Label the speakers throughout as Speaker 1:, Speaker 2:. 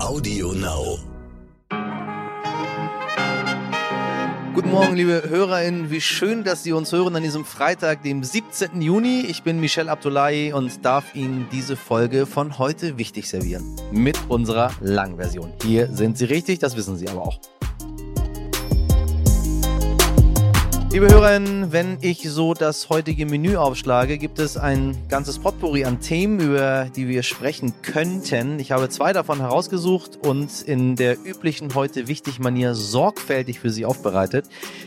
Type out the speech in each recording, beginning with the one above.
Speaker 1: Audio Now.
Speaker 2: Guten Morgen, liebe HörerInnen. Wie schön, dass Sie uns hören an diesem Freitag, dem 17. Juni. Ich bin Michel Abdullahi und darf Ihnen diese Folge von heute wichtig servieren. Mit unserer Langversion. Hier sind Sie richtig, das wissen Sie aber auch. Liebe Hörerinnen, wenn ich so das heutige Menü aufschlage, gibt es ein ganzes Potpourri an Themen, über die wir sprechen könnten. Ich habe zwei davon herausgesucht und in der üblichen heute wichtig Manier sorgfältig für Sie aufbereitet.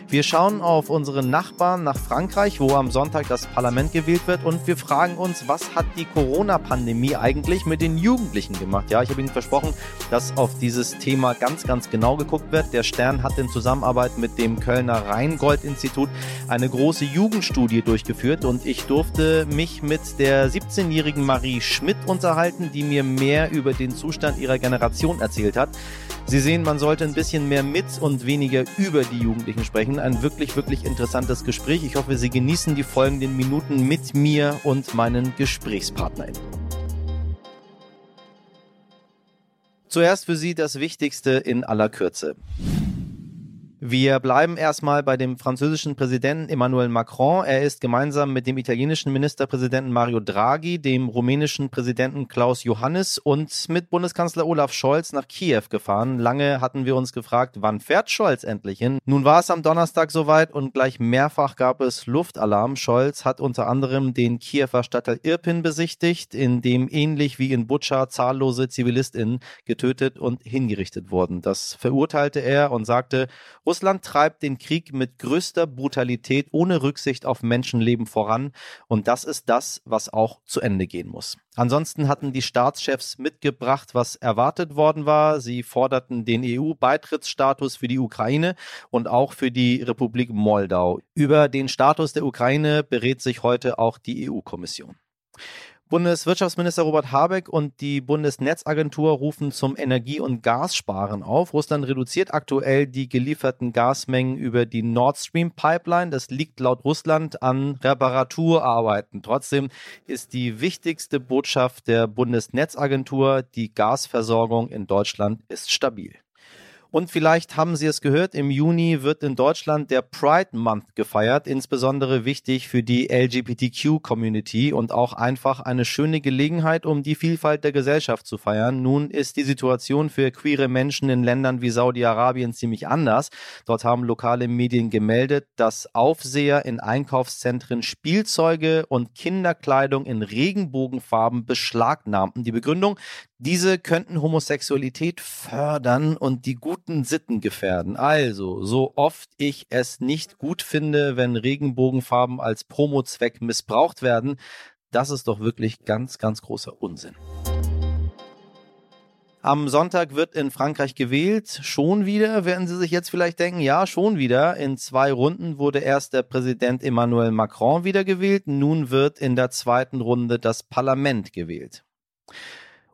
Speaker 2: Wir schauen auf unsere Nachbarn nach Frankreich, wo am Sonntag das Parlament gewählt wird und wir fragen uns, was hat die Corona-Pandemie eigentlich mit den Jugendlichen gemacht? Ja, ich habe Ihnen versprochen, dass auf dieses Thema ganz, ganz genau geguckt wird. Der Stern hat in Zusammenarbeit mit dem Kölner Rheingold-Institut Institut eine große Jugendstudie durchgeführt und ich durfte mich mit der 17-jährigen Marie Schmidt unterhalten, die mir mehr über den Zustand ihrer Generation erzählt hat. Sie sehen, man sollte ein bisschen mehr mit und weniger über die Jugendlichen sprechen. Ein wirklich, wirklich interessantes Gespräch. Ich hoffe, Sie genießen die folgenden Minuten mit mir und meinen GesprächspartnerInnen. Zuerst für Sie das Wichtigste in aller Kürze. Wir bleiben erstmal bei dem französischen Präsidenten Emmanuel Macron. Er ist gemeinsam mit dem italienischen Ministerpräsidenten Mario Draghi, dem rumänischen Präsidenten Klaus Johannes und mit Bundeskanzler Olaf Scholz nach Kiew gefahren. Lange hatten wir uns gefragt, wann fährt Scholz endlich hin? Nun war es am Donnerstag soweit und gleich mehrfach gab es Luftalarm. Scholz hat unter anderem den Kiewer Stadtteil Irpin besichtigt, in dem ähnlich wie in Butscha zahllose ZivilistInnen getötet und hingerichtet wurden. Das verurteilte er und sagte, Russland treibt den Krieg mit größter Brutalität ohne Rücksicht auf Menschenleben voran und das ist das, was auch zu Ende gehen muss. Ansonsten hatten die Staatschefs mitgebracht, was erwartet worden war. Sie forderten den EU-Beitrittsstatus für die Ukraine und auch für die Republik Moldau. Über den Status der Ukraine berät sich heute auch die EU-Kommission. Bundeswirtschaftsminister Robert Habeck und die Bundesnetzagentur rufen zum Energie- und Gassparen auf. Russland reduziert aktuell die gelieferten Gasmengen über die Nord Stream Pipeline. Das liegt laut Russland an Reparaturarbeiten. Trotzdem ist die wichtigste Botschaft der Bundesnetzagentur, die Gasversorgung in Deutschland ist stabil. Und vielleicht haben Sie es gehört, im Juni wird in Deutschland der Pride Month gefeiert, insbesondere wichtig für die LGBTQ-Community und auch einfach eine schöne Gelegenheit, um die Vielfalt der Gesellschaft zu feiern. Nun ist die Situation für queere Menschen in Ländern wie Saudi-Arabien ziemlich anders. Dort haben lokale Medien gemeldet, dass Aufseher in Einkaufszentren Spielzeuge und Kinderkleidung in Regenbogenfarben beschlagnahmten. Die Begründung, diese könnten Homosexualität fördern und die guten Sitten gefährden. Also, so oft ich es nicht gut finde, wenn Regenbogenfarben als Promozweck missbraucht werden, das ist doch wirklich ganz, ganz großer Unsinn. Am Sonntag wird in Frankreich gewählt. Schon wieder, werden Sie sich jetzt vielleicht denken, ja, schon wieder. In zwei Runden wurde erst der Präsident Emmanuel Macron wiedergewählt. Nun wird in der zweiten Runde das Parlament gewählt.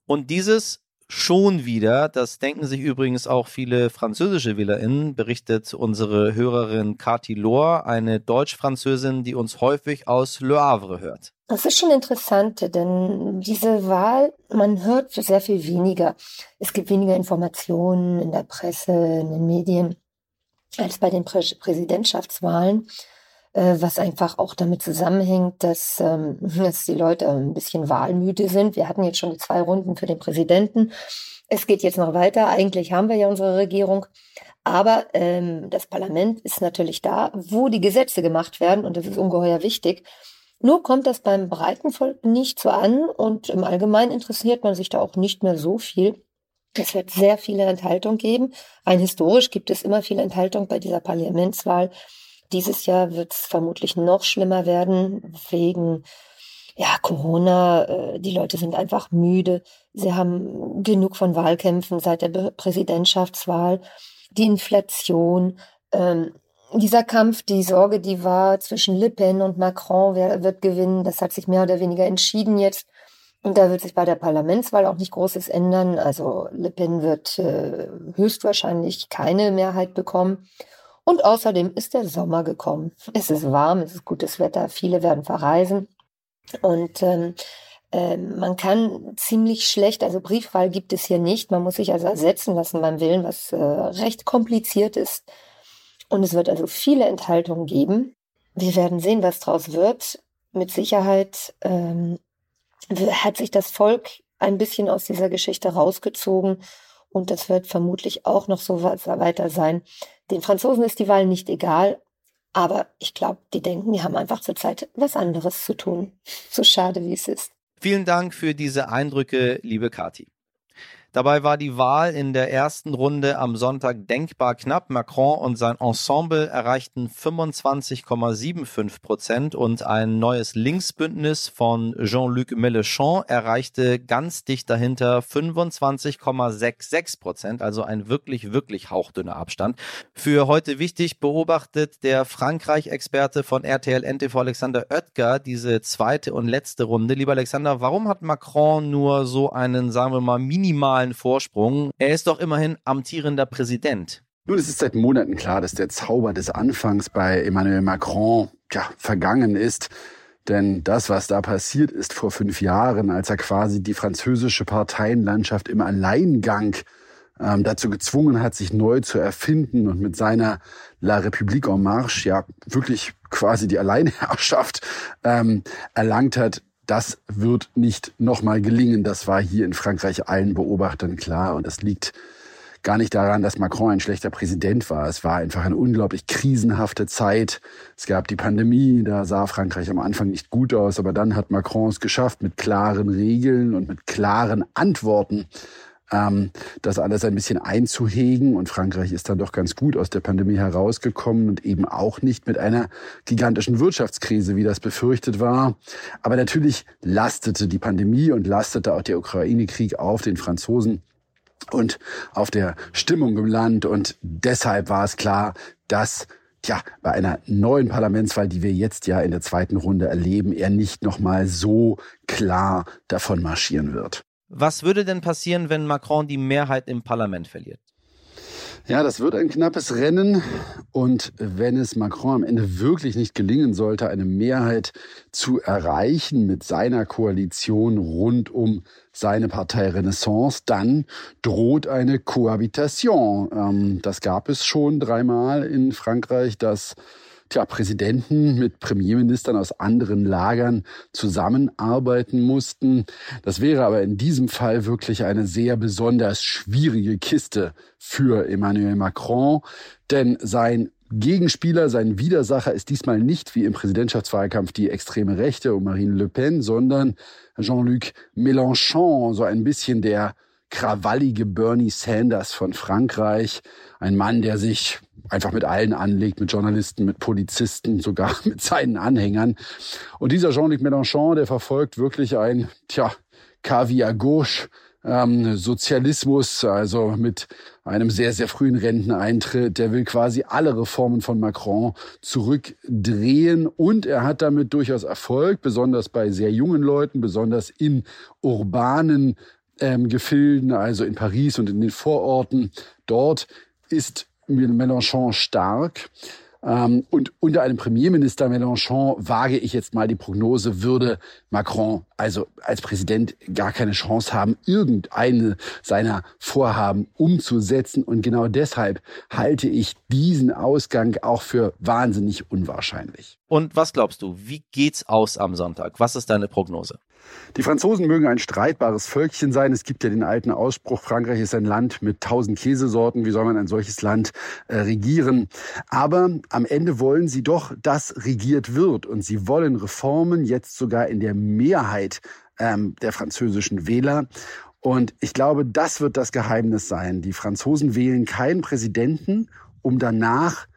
Speaker 2: Und dieses schon wieder, das denken sich übrigens auch viele französische WählerInnen, berichtet unsere Hörerin Cathy Lohr, eine Deutsch-Französin, die uns häufig aus Le Havre hört.
Speaker 3: Das ist schon interessant, denn diese Wahl, man hört sehr viel weniger. Es gibt weniger Informationen in der Presse, in den Medien als bei den Prä Präsidentschaftswahlen. Äh, was einfach auch damit zusammenhängt, dass, ähm, dass die Leute ein bisschen wahlmüde sind. Wir hatten jetzt schon die zwei Runden für den Präsidenten. Es geht jetzt noch weiter. Eigentlich haben wir ja unsere Regierung. Aber ähm, das Parlament ist natürlich da, wo die Gesetze gemacht werden und das ist ungeheuer wichtig. Nur kommt das beim breiten Volk nicht so an und im Allgemeinen interessiert man sich da auch nicht mehr so viel. Es wird sehr viele Enthaltung geben. Rein historisch gibt es immer viel Enthaltung bei dieser Parlamentswahl. Dieses Jahr wird es vermutlich noch schlimmer werden wegen ja, Corona. Äh, die Leute sind einfach müde. Sie haben genug von Wahlkämpfen seit der Präsidentschaftswahl. Die Inflation, ähm, dieser Kampf, die Sorge, die war zwischen Le Pen und Macron, wer wird gewinnen, das hat sich mehr oder weniger entschieden jetzt. Und da wird sich bei der Parlamentswahl auch nicht Großes ändern. Also Le Pen wird äh, höchstwahrscheinlich keine Mehrheit bekommen. Und außerdem ist der Sommer gekommen. Es ist warm, es ist gutes Wetter, viele werden verreisen. Und ähm, Ähm, man kann ziemlich schlecht, also Briefwahl gibt es hier nicht. Man muss sich also ersetzen lassen beim Willen, was äh, recht kompliziert ist. Und es wird also viele Enthaltungen geben. Wir werden sehen, was draus wird. Mit Sicherheit ähm, hat sich das Volk ein bisschen aus dieser Geschichte rausgezogen und das wird vermutlich auch noch so weiter sein. Den Franzosen ist die Wahl nicht egal, aber ich glaube, die denken, die haben einfach zurzeit was anderes zu tun. So schade, wie es ist.
Speaker 2: Vielen Dank für diese Eindrücke, liebe Kati. Dabei war die Wahl in der ersten Runde am Sonntag denkbar knapp. Macron und sein Ensemble erreichten 25,75 Prozent und ein neues Linksbündnis von Jean-Luc Mélenchon erreichte ganz dicht dahinter 25,66 Prozent, also ein wirklich, wirklich hauchdünner Abstand. Für heute wichtig beobachtet der Frankreich-Experte von RTL NTV Alexander Oetker diese zweite und letzte Runde. Lieber Alexander, warum hat Macron nur so einen, sagen wir mal, minimalen minimalen Vorsprung. Er ist doch immerhin amtierender Präsident.
Speaker 1: Nun, es ist seit Monaten klar, dass der Zauber des Anfangs bei Emmanuel Macron ja, vergangen ist. Denn das, was da passiert ist vor fünf Jahren, als er quasi die französische Parteienlandschaft im Alleingang ähm, dazu gezwungen hat, sich neu zu erfinden und mit seiner La République en Marche ja wirklich quasi die Alleinherrschaft ähm, erlangt hat, das wird nicht nochmal gelingen. Das war hier in Frankreich allen Beobachtern klar. Und das liegt gar nicht daran, dass Macron ein schlechter Präsident war. Es war einfach eine unglaublich krisenhafte Zeit. Es gab die Pandemie, da sah Frankreich am Anfang nicht gut aus, aber dann hat Macron es geschafft, mit klaren Regeln und mit klaren Antworten ähm, das alles ein bisschen einzuhegen. Und Frankreich ist dann doch ganz gut aus der Pandemie herausgekommen und eben auch nicht mit einer gigantischen Wirtschaftskrise, wie das befürchtet war. Aber natürlich lastete die Pandemie und lastete auch der Ukraine-Krieg auf den Franzosen und auf der Stimmung im Land. Und deshalb war es klar, dass Tja, bei einer neuen Parlamentswahl, die wir jetzt ja in der zweiten Runde erleben, er nicht nochmal so klar davon marschieren wird.
Speaker 2: Was würde denn passieren, wenn Macron die Mehrheit im Parlament verliert?
Speaker 1: Ja, das wird ein knappes Rennen. Und wenn es Macron am Ende wirklich nicht gelingen sollte, eine Mehrheit zu erreichen mit seiner Koalition rund um seine Partei Renaissance, dann droht eine Kohabitation. Ähm, das gab es schon dreimal in Frankreich, dass tja, Präsidenten mit Premierministern aus anderen Lagern zusammenarbeiten mussten. Das wäre aber in diesem Fall wirklich eine sehr besonders schwierige Kiste für Emmanuel Macron, denn sein Gegenspieler, sein Widersacher ist diesmal nicht wie im Präsidentschaftswahlkampf die extreme Rechte um Marine Le Pen, sondern Jean-Luc Mélenchon, so ein bisschen der krawallige Bernie Sanders von Frankreich, ein Mann, der sich einfach mit allen anlegt, mit Journalisten, mit Polizisten, sogar mit seinen Anhängern. Und dieser Jean-Luc Mélenchon, der verfolgt wirklich ein, tja, Caviar gauche, ähm, Sozialismus, also mit einem sehr, sehr frühen Renteneintritt. Der will quasi alle Reformen von Macron zurückdrehen und er hat damit durchaus Erfolg, besonders bei sehr jungen Leuten, besonders in urbanen ähm, Gefilden, also in Paris und in den Vororten. Dort ist Mélenchon stark. Ähm, und unter einem Premierminister Mélenchon wage ich jetzt mal die Prognose, würde Macron also als Präsident gar keine Chance haben, irgendeine seiner Vorhaben umzusetzen. Und genau deshalb halte ich diesen Ausgang auch für wahnsinnig unwahrscheinlich.
Speaker 2: Und was glaubst du, wie geht's aus am Sonntag? Was ist deine Prognose?
Speaker 1: Die Franzosen mögen ein streitbares Völkchen sein. Es gibt ja den alten Ausspruch, Frankreich ist ein Land mit tausend Käsesorten. Wie soll man ein solches Land äh, regieren? Aber am Ende wollen sie doch, dass regiert wird. Und sie wollen Reformen jetzt sogar in der Mehrheit ähm, der französischen Wähler. Und ich glaube, das wird das Geheimnis sein. Die Franzosen wählen keinen Präsidenten, um danach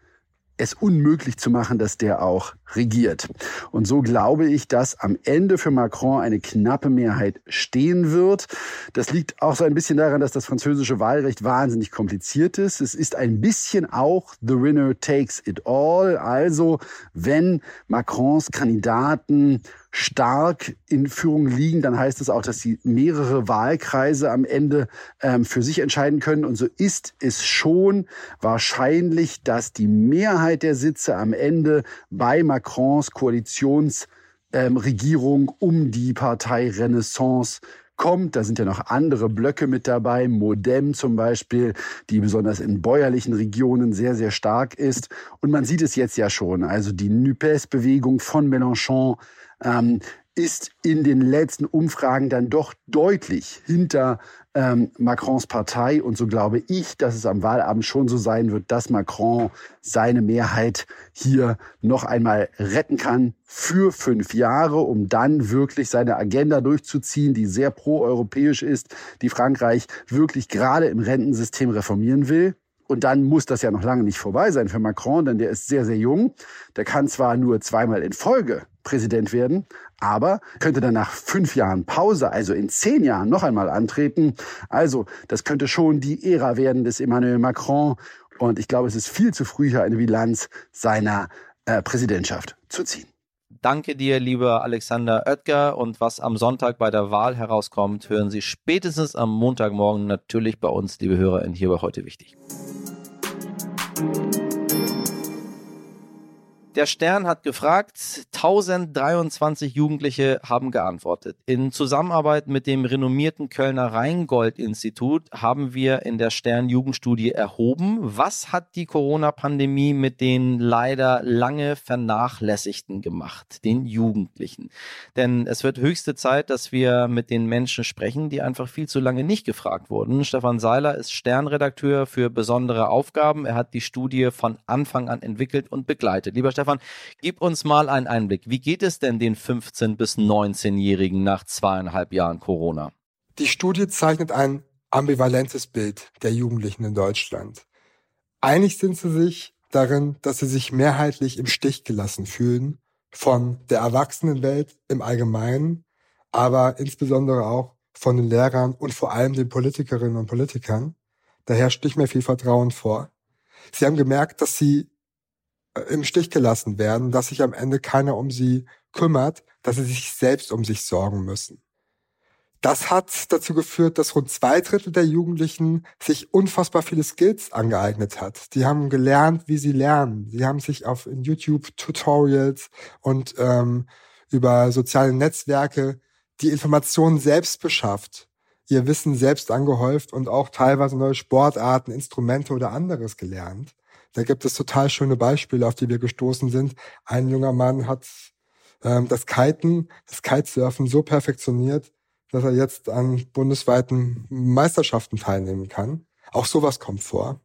Speaker 1: es unmöglich zu machen, dass der auch regiert. Und so glaube ich, dass am Ende für Macron eine knappe Mehrheit stehen wird. Das liegt auch so ein bisschen daran, dass das französische Wahlrecht wahnsinnig kompliziert ist. Es ist ein bisschen auch the winner takes it all. Also wenn Macrons Kandidaten stark in Führung liegen, dann heißt es auch, dass sie mehrere Wahlkreise am Ende ähm, für sich entscheiden können. Und so ist es schon wahrscheinlich, dass die Mehrheit der Sitze am Ende bei Macrons Koalitions ähm, um die Partei Renaissance kommt. Da sind ja noch andere Blöcke mit dabei, Modem zum Beispiel, die besonders in bäuerlichen Regionen sehr, sehr stark ist. Und man sieht es jetzt ja schon. Also die NUPES-Bewegung von Mélenchon ähm, ist in den letzten Umfragen dann doch deutlich hinter ähm, Macrons Partei. Und so glaube ich, dass es am Wahlabend schon so sein wird, dass Macron seine Mehrheit hier noch einmal retten kann für fünf Jahre, um dann wirklich seine Agenda durchzuziehen, die sehr proeuropäisch ist, die Frankreich wirklich gerade im Rentensystem reformieren will. Und dann muss das ja noch lange nicht vorbei sein für Macron, denn der ist sehr, sehr jung. Der kann zwar nur zweimal in Folge Präsident werden, aber könnte dann nach fünf Jahren Pause, also in zehn Jahren, noch einmal antreten. Also, das könnte schon die Ära werden des Emmanuel Macron. Und ich glaube, es ist viel zu früh, hier eine Bilanz seiner äh, Präsidentschaft zu ziehen.
Speaker 2: Danke dir, lieber Alexander Oetker. Und was am Sonntag bei der Wahl herauskommt, hören Sie spätestens am Montagmorgen natürlich bei uns, liebe Hörer, in hier bei heute wichtig. Der Stern hat gefragt, 1023 Jugendliche haben geantwortet. In Zusammenarbeit mit dem renommierten Kölner Rheingold-Institut haben wir in der Stern-Jugendstudie erhoben, was hat die Corona-Pandemie mit den leider lange vernachlässigten gemacht, den Jugendlichen. Denn es wird höchste Zeit, dass wir mit den Menschen sprechen, die einfach viel zu lange nicht gefragt wurden. Stefan Seiler ist Sternredakteur für besondere Aufgaben. Er hat die Studie von Anfang an entwickelt und begleitet. Lieber Stefan, gib uns mal einen Einblick. Wie geht es denn den 15- bis 19-Jährigen nach zweieinhalb Jahren Corona?
Speaker 4: Die Studie zeichnet ein ambivalentes Bild der Jugendlichen in Deutschland. Einig sind sie sich darin, dass sie sich mehrheitlich im Stich gelassen fühlen von der Erwachsenenwelt im Allgemeinen, aber insbesondere auch von den Lehrern und vor allem den Politikerinnen und Politikern. Da herrscht nicht mehr viel Vertrauen vor. Sie haben gemerkt, dass sie im Stich gelassen werden, dass sich am Ende keiner um sie kümmert, dass sie sich selbst um sich sorgen müssen. Das hat dazu geführt, dass rund zwei Drittel der Jugendlichen sich unfassbar viele Skills angeeignet hat. Die haben gelernt, wie sie lernen. Sie haben sich auf YouTube Tutorials und ähm, über soziale Netzwerke die Informationen selbst beschafft, ihr Wissen selbst angehäuft und auch teilweise neue Sportarten, Instrumente oder anderes gelernt. Da gibt es total schöne Beispiele, auf die wir gestoßen sind. Ein junger Mann hat ähm, das Kiten, das Kitesurfen so perfektioniert, dass er jetzt an bundesweiten Meisterschaften teilnehmen kann. Auch sowas kommt vor.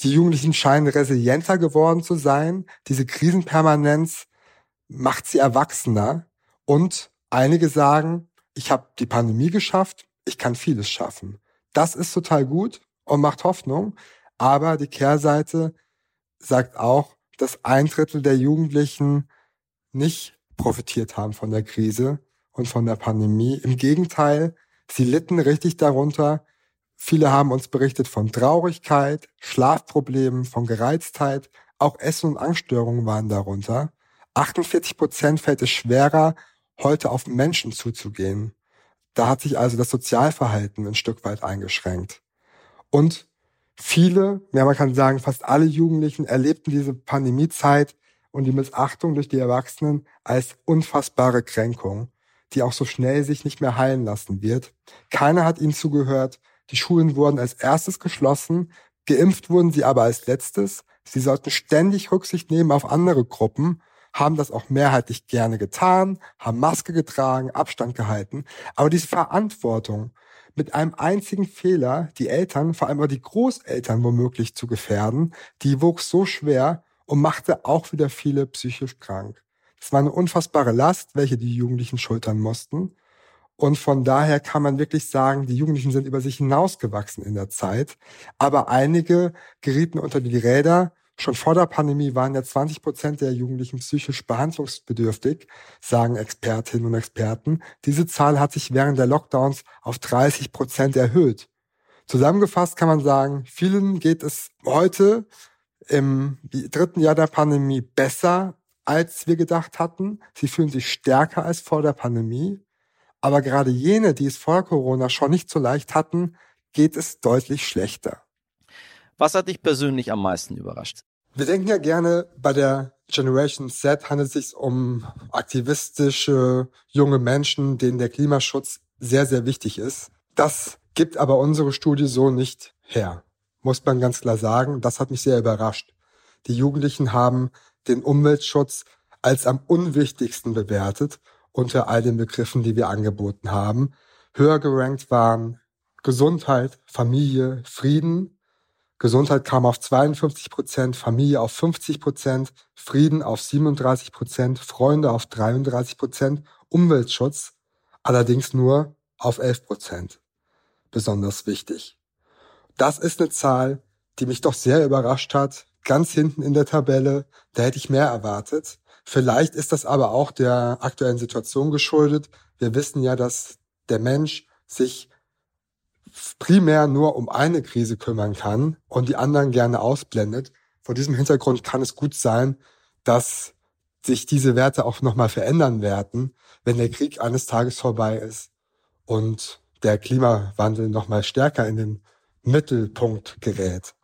Speaker 4: Die Jugendlichen scheinen resilienter geworden zu sein. Diese Krisenpermanenz macht sie erwachsener. Und einige sagen, ich habe die Pandemie geschafft, ich kann vieles schaffen. Das ist total gut und macht Hoffnung. Aber die Kehrseite sagt auch, dass ein Drittel der Jugendlichen nicht profitiert haben von der Krise und von der Pandemie. Im Gegenteil, sie litten richtig darunter. Viele haben uns berichtet von Traurigkeit, Schlafproblemen, von Gereiztheit. Auch Essen- und Angststörungen waren darunter. 48 Prozent fällt es schwerer, heute auf Menschen zuzugehen. Da hat sich also das Sozialverhalten ein Stück weit eingeschränkt. Und viele, ja man kann sagen fast alle Jugendlichen erlebten diese Pandemiezeit und die Missachtung durch die Erwachsenen als unfassbare Kränkung, die auch so schnell sich nicht mehr heilen lassen wird. Keiner hat ihnen zugehört. Die Schulen wurden als erstes geschlossen, geimpft wurden sie aber als letztes. Sie sollten ständig Rücksicht nehmen auf andere Gruppen, haben das auch mehrheitlich gerne getan, haben Maske getragen, Abstand gehalten. Aber diese Verantwortung, mit einem einzigen Fehler die Eltern, vor allem auch die Großeltern womöglich zu gefährden, die wuchs so schwer und machte auch wieder viele psychisch krank. Es war eine unfassbare Last, welche die Jugendlichen schultern mussten. Und von daher kann man wirklich sagen, die Jugendlichen sind über sich hinausgewachsen in der Zeit. Aber einige gerieten unter die Räder Schon vor der Pandemie waren ja 20 Prozent der Jugendlichen psychisch behandlungsbedürftig, sagen Expertinnen und Experten. Diese Zahl hat sich während der Lockdowns auf 30 Prozent erhöht. Zusammengefasst kann man sagen, vielen geht es heute im dritten Jahr der Pandemie besser, als wir gedacht hatten. Sie fühlen sich stärker als vor der Pandemie. Aber gerade jene, die es vor Corona schon nicht so leicht hatten, geht es deutlich schlechter.
Speaker 2: Was hat dich persönlich am meisten überrascht?
Speaker 4: Wir denken ja gerne bei der Generation Z handelt es sich um aktivistische junge Menschen, denen der Klimaschutz sehr, sehr wichtig ist. Das gibt aber unsere Studie so nicht her, muss man ganz klar sagen. Das hat mich sehr überrascht. Die Jugendlichen haben den Umweltschutz als am unwichtigsten bewertet unter all den Begriffen, die wir angeboten haben. Höher gerankt waren Gesundheit, Familie, Frieden. Gesundheit kam auf 52 Prozent, Familie auf 50 Prozent, Frieden auf 37 Prozent, Freunde auf 33 Prozent, Umweltschutz allerdings nur auf 11 Prozent. Besonders wichtig. Das ist eine Zahl, die mich doch sehr überrascht hat. Ganz hinten in der Tabelle, da hätte ich mehr erwartet. Vielleicht ist das aber auch der aktuellen Situation geschuldet. Wir wissen ja, dass der Mensch sich primär nur um eine Krise kümmern kann und die anderen gerne ausblendet. Vor diesem Hintergrund kann es gut sein, dass sich diese Werte auch nochmal verändern werden, wenn der Krieg eines Tages vorbei ist und der Klimawandel nochmal stärker in den Mittelpunkt gerät.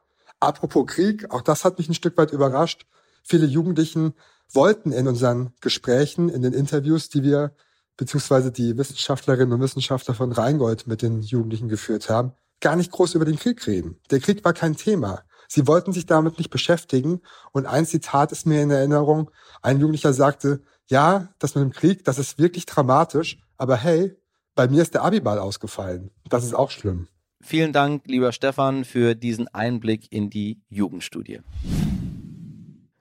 Speaker 4: Apropos Krieg, auch das hat mich ein Stück weit überrascht. Viele Jugendlichen wollten in unseren Gesprächen, in den Interviews, die wir beziehungsweise die Wissenschaftlerinnen und Wissenschaftler von Rheingold mit den Jugendlichen geführt haben, gar nicht groß über den Krieg reden. Der Krieg war kein Thema. Sie wollten sich damit nicht beschäftigen. Und ein Zitat ist mir in Erinnerung. Ein Jugendlicher sagte, ja, das mit dem Krieg, das ist wirklich dramatisch, aber hey, bei mir ist der Abiball ausgefallen. Das ist auch schlimm.
Speaker 2: Vielen Dank, lieber Stefan, für diesen Einblick in die Jugendstudie.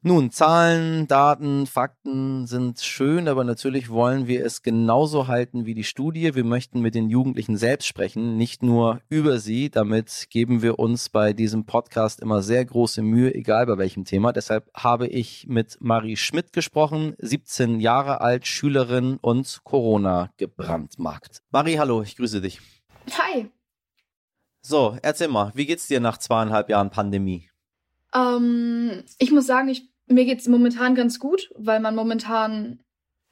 Speaker 2: Nun, Zahlen, Daten, Fakten sind schön, aber natürlich wollen wir es genauso halten wie die Studie. Wir möchten mit den Jugendlichen selbst sprechen, nicht nur über sie. Damit geben wir uns bei diesem Podcast immer sehr große Mühe, egal bei welchem Thema. Deshalb habe ich mit Marie Schmidt gesprochen, 17 Jahre alt, Schülerin und Corona gebrandmarkt. Marie, hallo, ich grüße dich.
Speaker 5: Hi.
Speaker 2: So, erzähl mal, wie geht's dir nach zweieinhalb Jahren Pandemie?
Speaker 5: Ähm, ich muss sagen, ich mir geht es momentan ganz gut, weil man momentan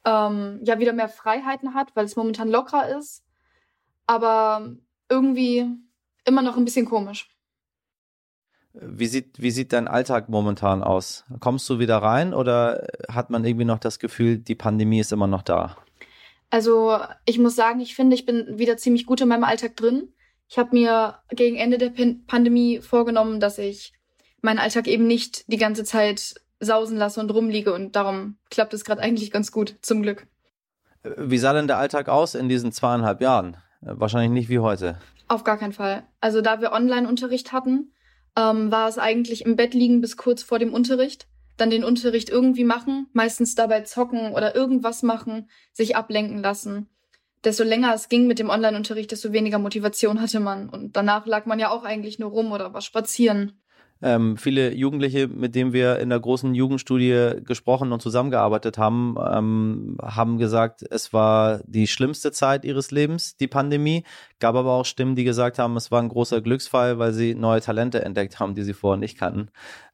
Speaker 5: ähm, ja wieder mehr Freiheiten hat, weil es momentan lockerer ist. Aber irgendwie immer noch ein bisschen komisch.
Speaker 2: Wie sieht, wie sieht dein Alltag momentan aus? Kommst du wieder rein oder hat man irgendwie noch das Gefühl, die Pandemie ist immer noch da?
Speaker 5: Also ich muss sagen, ich finde, ich bin wieder ziemlich gut in meinem Alltag drin. Ich habe mir gegen Ende der Pandemie vorgenommen, dass ich meinen Alltag eben nicht die ganze Zeit sausen lasse und rumliege und darum klappt es gerade eigentlich ganz gut, zum Glück.
Speaker 2: Wie sah denn der Alltag aus in diesen zweieinhalb Jahren? Wahrscheinlich nicht wie heute.
Speaker 5: Auf gar keinen Fall. Also da wir Online-Unterricht hatten, ähm, war es eigentlich im Bett liegen bis kurz vor dem Unterricht, dann den Unterricht irgendwie machen, meistens dabei zocken oder irgendwas machen, sich ablenken lassen. Desto länger es ging mit dem Online-Unterricht, desto weniger Motivation hatte man. Und danach lag man ja auch eigentlich nur rum oder war spazieren.
Speaker 2: Ähm, viele Jugendliche, mit denen wir in der großen Jugendstudie gesprochen und zusammengearbeitet haben, ähm, haben gesagt, es war die schlimmste Zeit ihres Lebens, die Pandemie. Gab aber auch Stimmen, die gesagt haben, es war ein großer Glücksfall, weil sie neue Talente entdeckt haben, die sie vorher nicht kannten.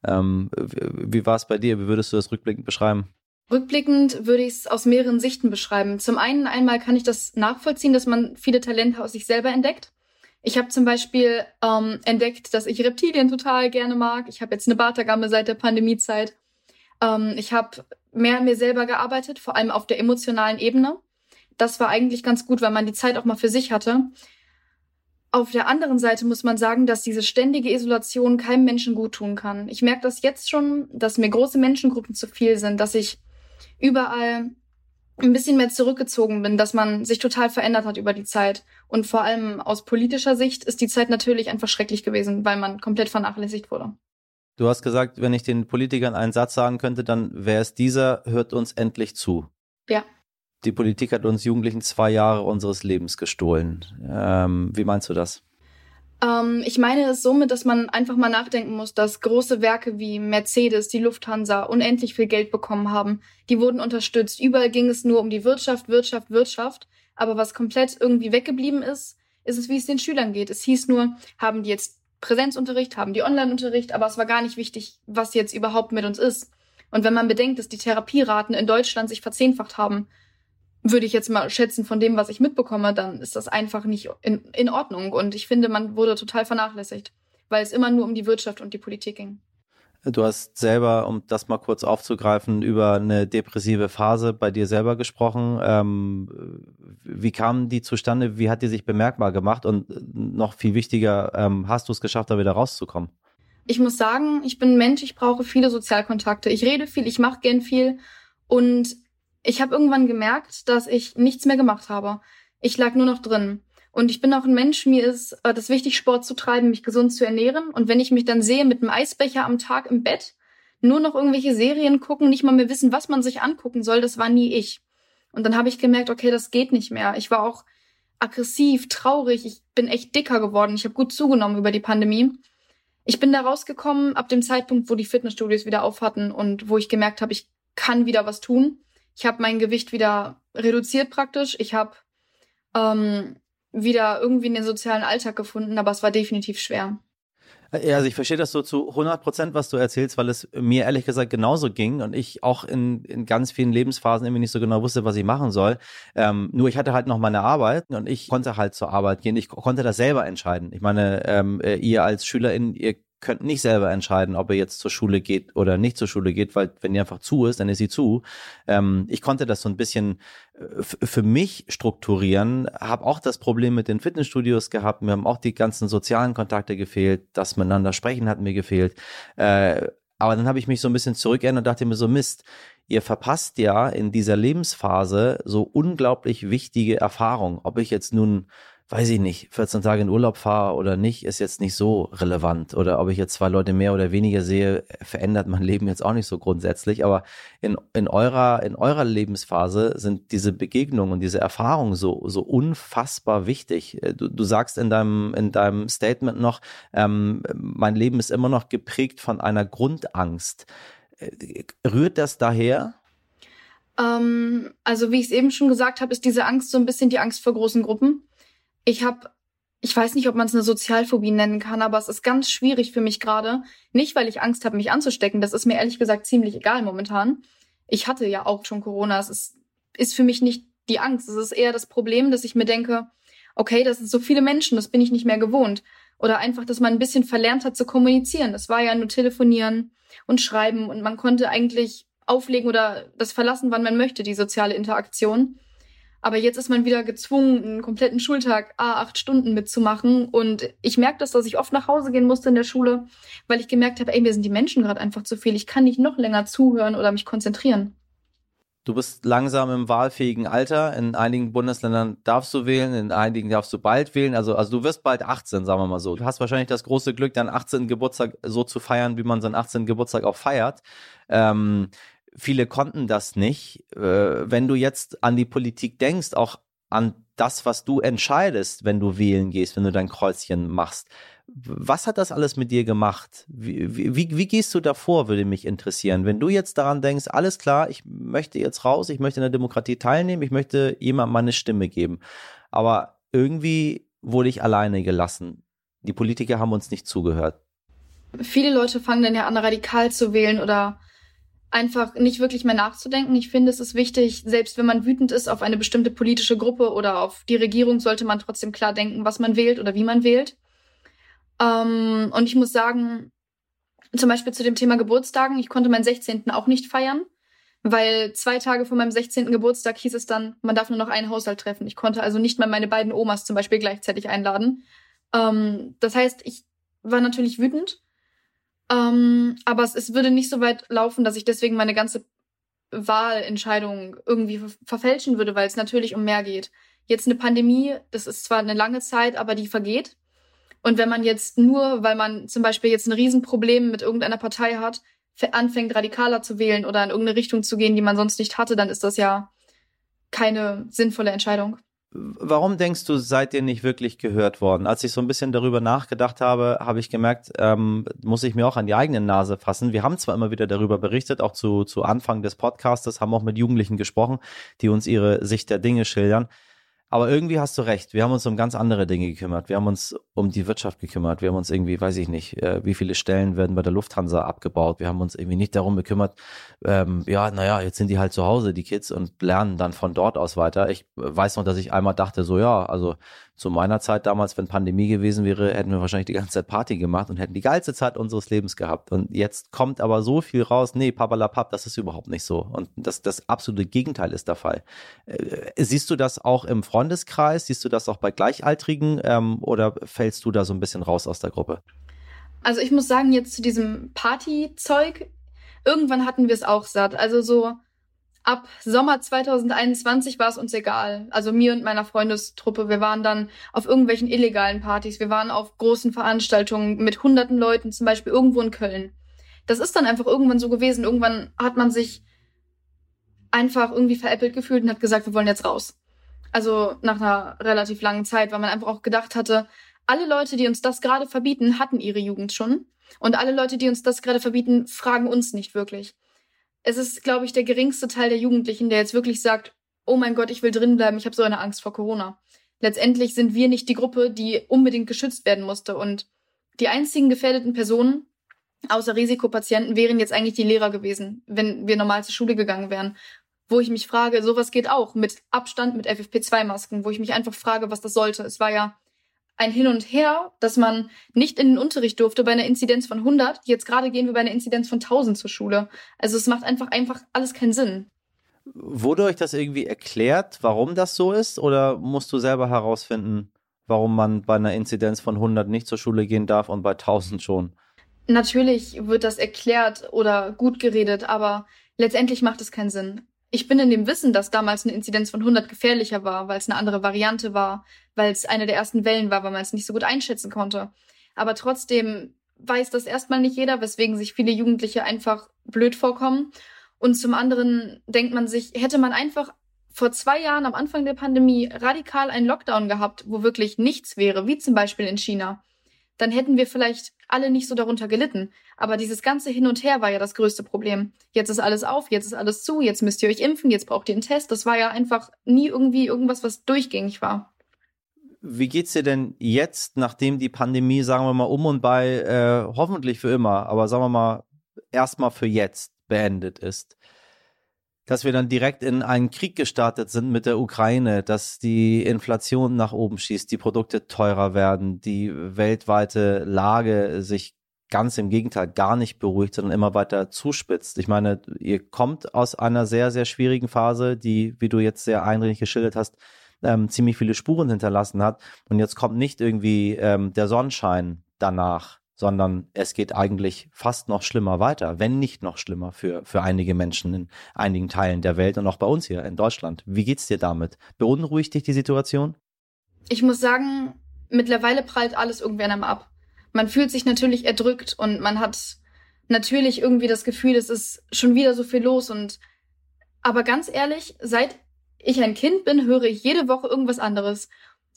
Speaker 2: Ähm, wie war es bei dir? Wie würdest du das rückblickend beschreiben?
Speaker 5: Rückblickend würde ich es aus mehreren Sichten beschreiben. Zum einen einmal kann ich das nachvollziehen, dass man viele Talente aus sich selber entdeckt. Ich habe zum Beispiel ähm, entdeckt, dass ich Reptilien total gerne mag. Ich habe jetzt eine Bartagamme seit der Pandemiezeit. Ähm, ich habe mehr an mir selber gearbeitet, vor allem auf der emotionalen Ebene. Das war eigentlich ganz gut, weil man die Zeit auch mal für sich hatte. Auf der anderen Seite muss man sagen, dass diese ständige Isolation keinem Menschen gut tun kann. Ich merke das jetzt schon, dass mir große Menschengruppen zu viel sind, dass ich überall ein bisschen mehr zurückgezogen bin, dass man sich total verändert hat über die Zeit. Und vor allem aus politischer Sicht ist die Zeit natürlich einfach schrecklich gewesen, weil man komplett vernachlässigt wurde.
Speaker 2: Du hast gesagt, wenn ich den Politikern einen Satz sagen könnte, dann wäre es dieser, hört uns endlich zu.
Speaker 5: Ja.
Speaker 2: Die Politik hat uns Jugendlichen zwei Jahre unseres Lebens gestohlen. Ähm, wie meinst du das?
Speaker 5: Ähm, ich meine es somit, dass man einfach mal nachdenken muss, dass große Werke wie Mercedes, die Lufthansa unendlich viel Geld bekommen haben. Die wurden unterstützt. Überall ging es nur um die Wirtschaft, Wirtschaft, Wirtschaft. Aber was komplett irgendwie weggeblieben ist, ist es, wie es den Schülern geht. Es hieß nur, haben die jetzt Präsenzunterricht, haben die Online-Unterricht, aber es war gar nicht wichtig, was jetzt überhaupt mit uns ist. Und wenn man bedenkt, dass die Therapieraten in Deutschland sich verzehnfacht haben, würde ich jetzt mal schätzen von dem, was ich mitbekomme, dann ist das einfach nicht in, in Ordnung. Und ich finde, man wurde total vernachlässigt, weil es immer nur um die Wirtschaft und die Politik ging.
Speaker 2: Du hast selber, um das mal kurz aufzugreifen, über eine depressive Phase bei dir selber gesprochen. Ähm, wie kam die zustande? Wie hat die sich bemerkbar gemacht? Und noch viel wichtiger, ähm, hast du es geschafft, da wieder rauszukommen?
Speaker 5: Ich muss sagen, ich bin ein Mensch, ich brauche viele Sozialkontakte. Ich rede viel, ich mache gern viel. Und ich habe irgendwann gemerkt, dass ich nichts mehr gemacht habe. Ich lag nur noch drin. Und ich bin auch ein Mensch, mir ist äh, das wichtig, Sport zu treiben, mich gesund zu ernähren. Und wenn ich mich dann sehe mit einem Eisbecher am Tag im Bett, nur noch irgendwelche Serien gucken, nicht mal mehr wissen, was man sich angucken soll, das war nie ich. Und dann habe ich gemerkt, okay, das geht nicht mehr. Ich war auch aggressiv, traurig, ich bin echt dicker geworden, ich habe gut zugenommen über die Pandemie. Ich bin da rausgekommen ab dem Zeitpunkt, wo die Fitnessstudios wieder auf hatten und wo ich gemerkt habe, ich kann wieder was tun. Ich habe mein Gewicht wieder reduziert praktisch. Ich habe ähm, wieder irgendwie in den sozialen Alltag gefunden, aber es war definitiv schwer.
Speaker 2: Ja, also ich verstehe das so zu 100 Prozent, was du erzählst, weil es mir ehrlich gesagt genauso ging und ich auch in, in ganz vielen Lebensphasen irgendwie nicht so genau wusste, was ich machen soll. Ähm, nur ich hatte halt noch meine Arbeit und ich konnte halt zur Arbeit gehen. Ich konnte das selber entscheiden. Ich meine, ähm, äh, ihr als Schülerin, ihr könnt nicht selber entscheiden, ob er jetzt zur Schule geht oder nicht zur Schule geht, weil wenn die einfach zu ist, dann ist sie zu. Ähm, ich konnte das so ein bisschen äh, für mich strukturieren, habe auch das Problem mit den Fitnessstudios gehabt, mir haben auch die ganzen sozialen Kontakte gefehlt, das miteinander sprechen hat mir gefehlt. Äh, aber dann habe ich mich so ein bisschen zurückerinnert und dachte mir so, Mist, ihr verpasst ja in dieser Lebensphase so unglaublich wichtige Erfahrungen. Ob ich jetzt nun weiß ich nicht, 14 Tage in Urlaub fahre oder nicht, ist jetzt nicht so relevant. Oder ob ich jetzt zwei Leute mehr oder weniger sehe, verändert mein Leben jetzt auch nicht so grundsätzlich. Aber in, in eurer, in eurer Lebensphase sind diese Begegnungen und diese Erfahrungen so, so unfassbar wichtig. Äh, du, du sagst in deinem, in deinem Statement noch, ähm, mein Leben ist immer noch geprägt von einer Grundangst. Äh, rührt das daher?
Speaker 5: Ähm, also wie ich es eben schon gesagt habe, ist diese Angst so ein bisschen die Angst vor großen Gruppen ich habe, ich weiß nicht, ob man es eine Sozialphobie nennen kann, aber es ist ganz schwierig für mich gerade. Nicht, weil ich Angst habe, mich anzustecken. Das ist mir ehrlich gesagt ziemlich egal momentan. Ich hatte ja auch schon Corona. Es ist, ist für mich nicht die Angst. Es ist eher das Problem, dass ich mir denke, okay, das sind so viele Menschen, das bin ich nicht mehr gewohnt. Oder einfach, dass man ein bisschen verlernt hat zu kommunizieren. Das war ja nur telefonieren und schreiben und man konnte eigentlich auflegen oder das verlassen, wann man möchte, die soziale Interaktion. Aber jetzt ist man wieder gezwungen, einen kompletten Schultag, a acht Stunden mitzumachen. Und ich merke das, dass ich oft nach Hause gehen musste in der Schule, weil ich gemerkt habe, ey, mir sind die Menschen gerade einfach zu viel. Ich kann nicht noch länger zuhören oder mich konzentrieren.
Speaker 2: Du bist langsam im wahlfähigen Alter. In einigen Bundesländern darfst du wählen, in einigen darfst du bald wählen. Also, also du wirst bald 18, sagen wir mal so. Du hast wahrscheinlich das große Glück, deinen 18. Geburtstag so zu feiern, wie man seinen 18. Geburtstag auch feiert. Ähm, viele konnten das nicht. Äh, wenn du jetzt an die Politik denkst, auch an das, was du entscheidest, wenn du wählen gehst, wenn du dein Kreuzchen machst, was hat das alles mit dir gemacht? Wie, wie, wie gehst du davor, würde mich interessieren. Wenn du jetzt daran denkst, alles klar, ich möchte jetzt raus, ich möchte in der Demokratie teilnehmen, ich möchte jemandem meine Stimme geben. Aber irgendwie wurde ich alleine gelassen. Die Politiker haben uns nicht zugehört.
Speaker 5: Viele Leute fangen dann ja an, radikal zu wählen oder einfach nicht wirklich mehr nachzudenken. Ich finde, es ist wichtig, selbst wenn man wütend ist auf eine bestimmte politische Gruppe oder auf die Regierung, sollte man trotzdem klar denken, was man wählt oder wie man wählt. Ähm, und ich muss sagen, zum Beispiel zu dem Thema Geburtstagen, ich konnte meinen 16. auch nicht feiern, weil zwei Tage vor meinem 16. Geburtstag hieß es dann, man darf nur noch einen Haushalt treffen. Ich konnte also nicht mal meine beiden Omas zum Beispiel gleichzeitig einladen. Ähm, das heißt, ich war natürlich wütend ähm, aber es, es würde nicht so weit laufen, dass ich deswegen meine ganze Wahlentscheidung irgendwie verfälschen würde, weil es natürlich um mehr geht. Jetzt eine Pandemie, das ist zwar eine lange Zeit, aber die vergeht. Und wenn man jetzt nur, weil man zum Beispiel jetzt ein Riesenproblem mit irgendeiner Partei hat, anfängt radikaler zu wählen oder in irgendeine Richtung zu gehen, die man sonst nicht hatte, dann ist das ja keine sinnvolle Entscheidung.
Speaker 2: Warum denkst du, seid ihr nicht wirklich gehört worden? Als ich so ein bisschen darüber nachgedacht habe, habe ich gemerkt, ähm, muss ich mir auch an die eigene Nase fassen. Wir haben zwar immer wieder darüber berichtet, auch zu, zu Anfang des Podcastes, haben auch mit Jugendlichen gesprochen, die uns ihre Sicht der Dinge schildern. Aber irgendwie hast du recht. Wir haben uns um ganz andere Dinge gekümmert. Wir haben uns um die Wirtschaft gekümmert. Wir haben uns irgendwie, weiß ich nicht, äh, wie viele Stellen werden bei der Lufthansa abgebaut. Wir haben uns irgendwie nicht darum gekümmert, ähm, ja, naja, jetzt sind die halt zu Hause, die Kids, und lernen dann von dort aus weiter. Ich weiß noch, dass ich einmal dachte, so ja, also zu meiner Zeit damals, wenn Pandemie gewesen wäre, hätten wir wahrscheinlich die ganze Zeit Party gemacht und hätten die geilste Zeit unseres Lebens gehabt. Und jetzt kommt aber so viel raus, nee, papalapap, das ist überhaupt nicht so. Und das, das absolute Gegenteil ist der Fall. Äh, siehst du das auch im Freundeskreis? Siehst du das auch bei Gleichaltrigen? Ähm, oder fällst du da so ein bisschen raus aus der Gruppe?
Speaker 5: Also ich muss sagen, jetzt zu diesem Partyzeug, irgendwann hatten wir es auch satt. Also so ab Sommer 2021 war es uns egal. Also mir und meiner Freundestruppe, wir waren dann auf irgendwelchen illegalen Partys, wir waren auf großen Veranstaltungen mit hunderten Leuten, zum Beispiel irgendwo in Köln. Das ist dann einfach irgendwann so gewesen. Irgendwann hat man sich einfach irgendwie veräppelt gefühlt und hat gesagt, wir wollen jetzt raus. Also nach einer relativ langen Zeit, weil man einfach auch gedacht hatte, alle Leute, die uns das gerade verbieten, hatten ihre Jugend schon. Und alle Leute, die uns das gerade verbieten, fragen uns nicht wirklich es ist, glaube ich, der geringste Teil der Jugendlichen, der jetzt wirklich sagt, oh mein Gott, ich will drin bleiben, ich habe so eine Angst vor Corona. Letztendlich sind wir nicht die Gruppe, die unbedingt geschützt werden musste. Und die einzigen gefährdeten Personen, außer Risikopatienten, wären jetzt eigentlich die Lehrer gewesen, wenn wir normal zur Schule gegangen wären. Wo ich mich frage, sowas geht auch mit Abstand, mit FFP2-Masken, wo ich mich einfach frage, was das sollte. Es war ja ein Hin und Her, dass man nicht in den Unterricht durfte bei einer Inzidenz von 100. Jetzt gerade gehen wir bei einer Inzidenz von 1000 zur Schule. Also es macht einfach einfach alles keinen Sinn.
Speaker 2: Wurde euch das irgendwie erklärt, warum das so ist? Oder musst du selber herausfinden, warum man bei einer Inzidenz von 100 nicht zur Schule gehen darf und bei 1000 schon?
Speaker 5: Natürlich wird das erklärt oder gut geredet, aber letztendlich macht es keinen Sinn ich bin in dem Wissen, dass damals eine Inzidenz von 100 gefährlicher war, weil es eine andere Variante war, weil es eine der ersten Wellen war, weil man es nicht so gut einschätzen konnte. Aber trotzdem weiß das erstmal nicht jeder, weswegen sich viele Jugendliche einfach blöd vorkommen. Und zum anderen denkt man sich, hätte man einfach vor zwei Jahren am Anfang der Pandemie radikal einen Lockdown gehabt, wo wirklich nichts wäre, wie zum Beispiel in China, dann hätten wir vielleicht alle nicht so darunter gelitten. Aber dieses ganze Hin und Her war ja das größte Problem. Jetzt ist alles auf, jetzt ist alles zu, jetzt müsst ihr euch impfen, jetzt braucht ihr einen Test. Das war ja einfach nie irgendwie irgendwas, was durchgängig war.
Speaker 2: Wie geht's dir denn jetzt, nachdem die Pandemie, sagen wir mal, um und bei, äh, hoffentlich für immer, aber sagen wir mal, erstmal für jetzt beendet ist? Dass wir dann direkt in einen Krieg gestartet sind mit der Ukraine, dass die Inflation nach oben schießt, die Produkte teurer werden, die weltweite Lage sich ganz im Gegenteil gar nicht beruhigt, sondern immer weiter zuspitzt. Ich meine, ihr kommt aus einer sehr, sehr schwierigen Phase, die, wie du jetzt sehr eindringlich geschildert hast, ähm, ziemlich viele Spuren hinterlassen hat. Und jetzt kommt nicht irgendwie ähm, der Sonnenschein danach, sondern es geht eigentlich fast noch schlimmer weiter, wenn nicht noch schlimmer für, für einige Menschen in einigen Teilen der Welt und auch bei uns hier in Deutschland. Wie geht's dir damit? Beunruhigt dich die Situation?
Speaker 5: Ich muss sagen, mittlerweile prallt alles irgendwie an einem ab. Man fühlt sich natürlich erdrückt und man hat natürlich irgendwie das Gefühl, es ist schon wieder so viel los und aber ganz ehrlich, seit ich ein Kind bin, höre ich jede Woche irgendwas anderes.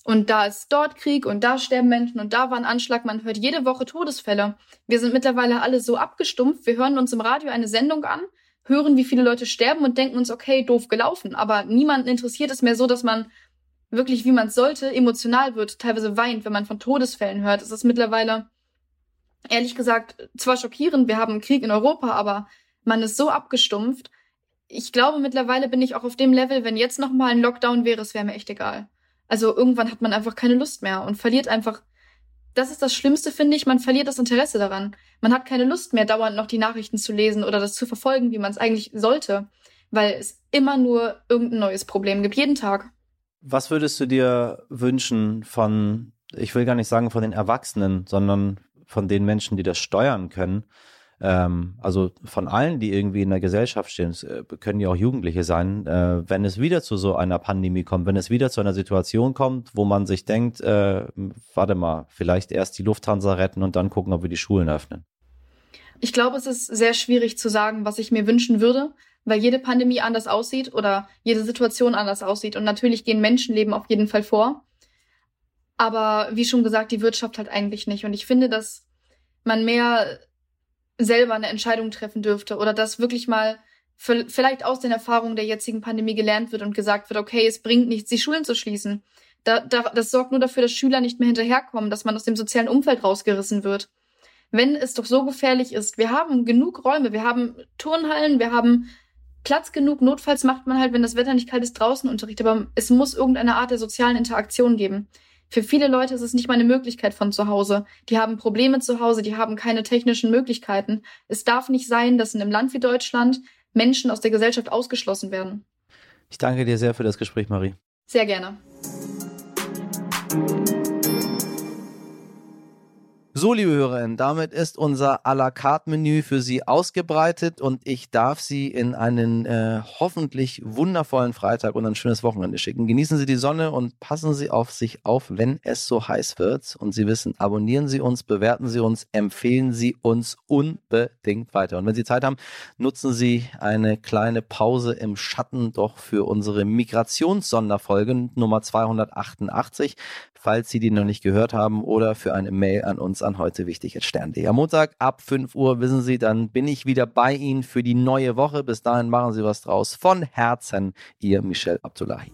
Speaker 5: Und da ist dort Krieg und da sterben Menschen und da war ein Anschlag. Man hört jede Woche Todesfälle. Wir sind mittlerweile alle so abgestumpft. Wir hören uns im Radio eine Sendung an, hören, wie viele Leute sterben und denken uns, okay, doof gelaufen. Aber niemanden interessiert es mehr so, dass man wirklich, wie man sollte, emotional wird, teilweise weint, wenn man von Todesfällen hört. Es ist mittlerweile, ehrlich gesagt, zwar schockierend, wir haben einen Krieg in Europa, aber man ist so abgestumpft. Ich glaube, mittlerweile bin ich auch auf dem Level, wenn jetzt nochmal ein Lockdown wäre, es wäre mir echt egal. Also irgendwann hat man einfach keine Lust mehr und verliert einfach. Das ist das Schlimmste, finde ich. Man verliert das Interesse daran. Man hat keine Lust mehr, dauernd noch die Nachrichten zu lesen oder das zu verfolgen, wie man es eigentlich sollte, weil es immer nur irgendein neues Problem gibt, jeden Tag.
Speaker 2: Was würdest du dir wünschen von, ich will gar nicht sagen von den Erwachsenen, sondern von den Menschen, die das steuern können? Ähm, also von allen, die irgendwie in der Gesellschaft stehen, äh, können ja auch Jugendliche sein, äh, wenn es wieder zu so einer Pandemie kommt, wenn es wieder zu einer Situation kommt, wo man sich denkt, äh, warte mal, vielleicht erst die Lufthansa retten und dann gucken, ob wir die Schulen öffnen.
Speaker 5: Ich glaube, es ist sehr schwierig zu sagen, was ich mir wünschen würde, weil jede Pandemie anders aussieht oder jede Situation anders aussieht. Und natürlich gehen Menschenleben auf jeden Fall vor. Aber wie schon gesagt, die Wirtschaft halt eigentlich nicht. Und ich finde, dass man mehr selber eine Entscheidung treffen dürfte oder dass wirklich mal vielleicht aus den Erfahrungen der jetzigen Pandemie gelernt wird und gesagt wird, okay, es bringt nichts, die Schulen zu schließen. Da, da, das sorgt nur dafür, dass Schüler nicht mehr hinterherkommen, dass man aus dem sozialen Umfeld rausgerissen wird. Wenn es doch so gefährlich ist, wir haben genug Räume, wir haben Turnhallen, wir haben Platz genug. Notfalls macht man halt, wenn das Wetter nicht kalt ist, draußen Unterricht. Aber es muss irgendeine Art der sozialen Interaktion geben. Für viele Leute ist es nicht mal eine Möglichkeit von zu Hause. Die haben Probleme zu Hause, die haben keine technischen Möglichkeiten. Es darf nicht sein, dass in einem Land wie Deutschland Menschen aus der Gesellschaft ausgeschlossen werden.
Speaker 2: Ich danke dir sehr für das Gespräch, Marie.
Speaker 5: Sehr gerne.
Speaker 2: So, liebe Hörerinnen, damit ist unser à la carte Menü für Sie ausgebreitet und ich darf Sie in einen äh, hoffentlich wundervollen Freitag und ein schönes Wochenende schicken. Genießen Sie die Sonne und passen Sie auf sich auf, wenn es so heiß wird. Und Sie wissen, abonnieren Sie uns, bewerten Sie uns, empfehlen Sie uns unbedingt weiter. Und wenn Sie Zeit haben, nutzen Sie eine kleine Pause im Schatten doch für unsere Migrationssonderfolge Nummer 288 falls Sie die noch nicht gehört haben, oder für eine Mail an uns an heute wichtig Stern.de. Am Montag ab 5 Uhr wissen Sie, dann bin ich wieder bei Ihnen für die neue Woche. Bis dahin machen Sie was draus. Von Herzen, Ihr Michel Abdullahi.